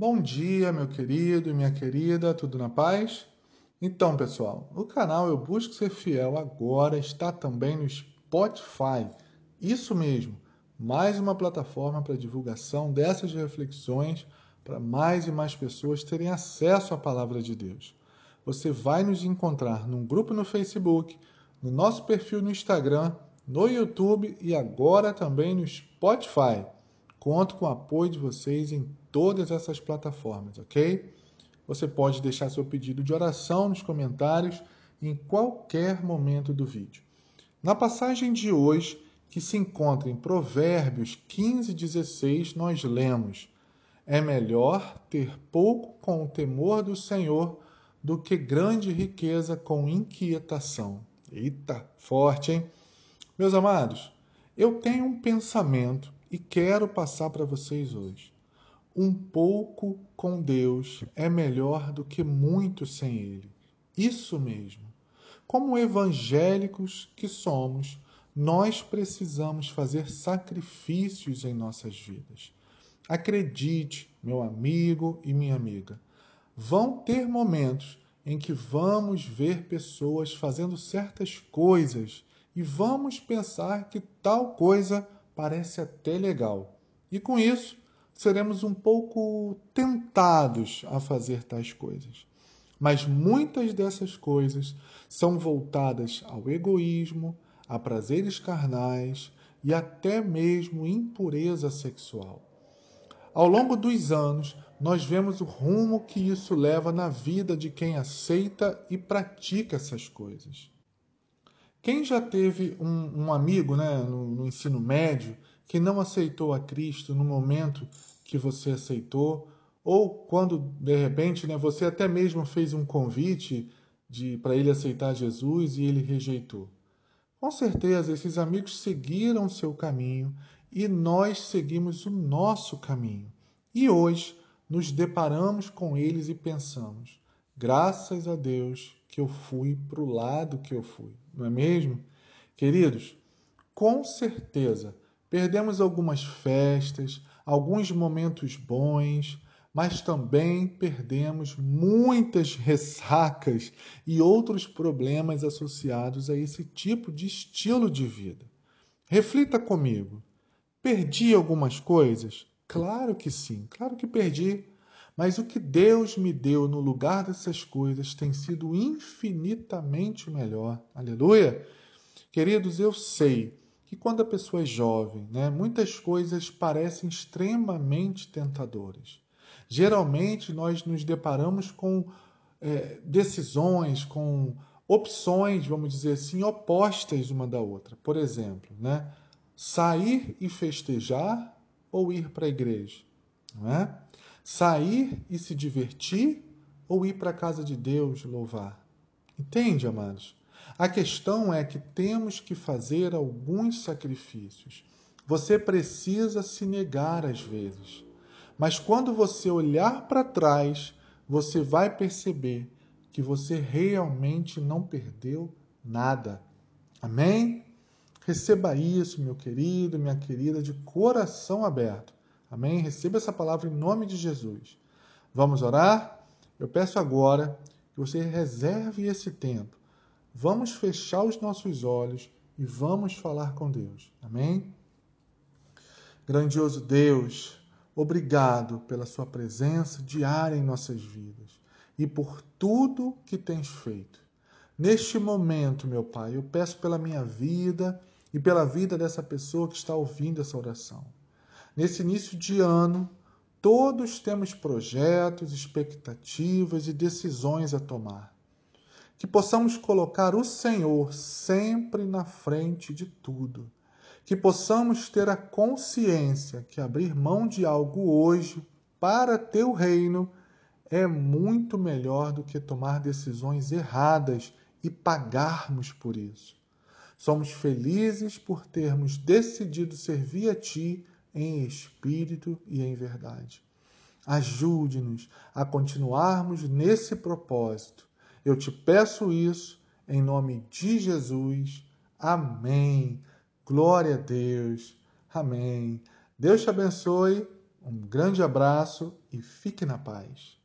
Bom dia, meu querido e minha querida, tudo na paz? Então, pessoal, o canal Eu Busco Ser Fiel agora está também no Spotify. Isso mesmo, mais uma plataforma para divulgação dessas reflexões para mais e mais pessoas terem acesso à palavra de Deus. Você vai nos encontrar num grupo no Facebook, no nosso perfil no Instagram, no YouTube e agora também no Spotify. Conto com o apoio de vocês em todas essas plataformas, ok? Você pode deixar seu pedido de oração nos comentários em qualquer momento do vídeo. Na passagem de hoje, que se encontra em Provérbios 15, 16, nós lemos: É melhor ter pouco com o temor do Senhor do que grande riqueza com inquietação. Eita, forte, hein? Meus amados, eu tenho um pensamento e quero passar para vocês hoje. Um pouco com Deus é melhor do que muito sem Ele. Isso mesmo. Como evangélicos que somos, nós precisamos fazer sacrifícios em nossas vidas. Acredite, meu amigo e minha amiga, vão ter momentos em que vamos ver pessoas fazendo certas coisas e vamos pensar que tal coisa parece até legal. E com isso, seremos um pouco tentados a fazer tais coisas. Mas muitas dessas coisas são voltadas ao egoísmo, a prazeres carnais e até mesmo impureza sexual. Ao longo dos anos, nós vemos o rumo que isso leva na vida de quem aceita e pratica essas coisas. Quem já teve um, um amigo né, no, no ensino médio que não aceitou a Cristo no momento que você aceitou, ou quando de repente né, você até mesmo fez um convite para ele aceitar Jesus e ele rejeitou. Com certeza, esses amigos seguiram seu caminho e nós seguimos o nosso caminho. E hoje nos deparamos com eles e pensamos: graças a Deus que eu fui para o lado que eu fui, não é mesmo? Queridos, com certeza perdemos algumas festas, alguns momentos bons, mas também perdemos muitas ressacas e outros problemas associados a esse tipo de estilo de vida. Reflita comigo. Perdi algumas coisas? Claro que sim, claro que perdi. Mas o que Deus me deu no lugar dessas coisas tem sido infinitamente melhor. Aleluia! Queridos, eu sei que quando a pessoa é jovem, né, muitas coisas parecem extremamente tentadoras. Geralmente nós nos deparamos com é, decisões, com opções, vamos dizer assim, opostas uma da outra. Por exemplo, né, sair e festejar ou ir para a igreja, não é? Sair e se divertir ou ir para a casa de Deus louvar? Entende, amados? A questão é que temos que fazer alguns sacrifícios. Você precisa se negar às vezes. Mas quando você olhar para trás, você vai perceber que você realmente não perdeu nada. Amém? Receba isso, meu querido, minha querida, de coração aberto. Amém? Receba essa palavra em nome de Jesus. Vamos orar? Eu peço agora que você reserve esse tempo. Vamos fechar os nossos olhos e vamos falar com Deus. Amém? Grandioso Deus, obrigado pela Sua presença diária em nossas vidas e por tudo que tens feito. Neste momento, meu Pai, eu peço pela minha vida e pela vida dessa pessoa que está ouvindo essa oração. Nesse início de ano, todos temos projetos, expectativas e decisões a tomar. Que possamos colocar o Senhor sempre na frente de tudo. Que possamos ter a consciência que abrir mão de algo hoje para teu reino é muito melhor do que tomar decisões erradas e pagarmos por isso. Somos felizes por termos decidido servir a Ti em espírito e em verdade. Ajude-nos a continuarmos nesse propósito. Eu te peço isso em nome de Jesus. Amém. Glória a Deus. Amém. Deus te abençoe. Um grande abraço e fique na paz.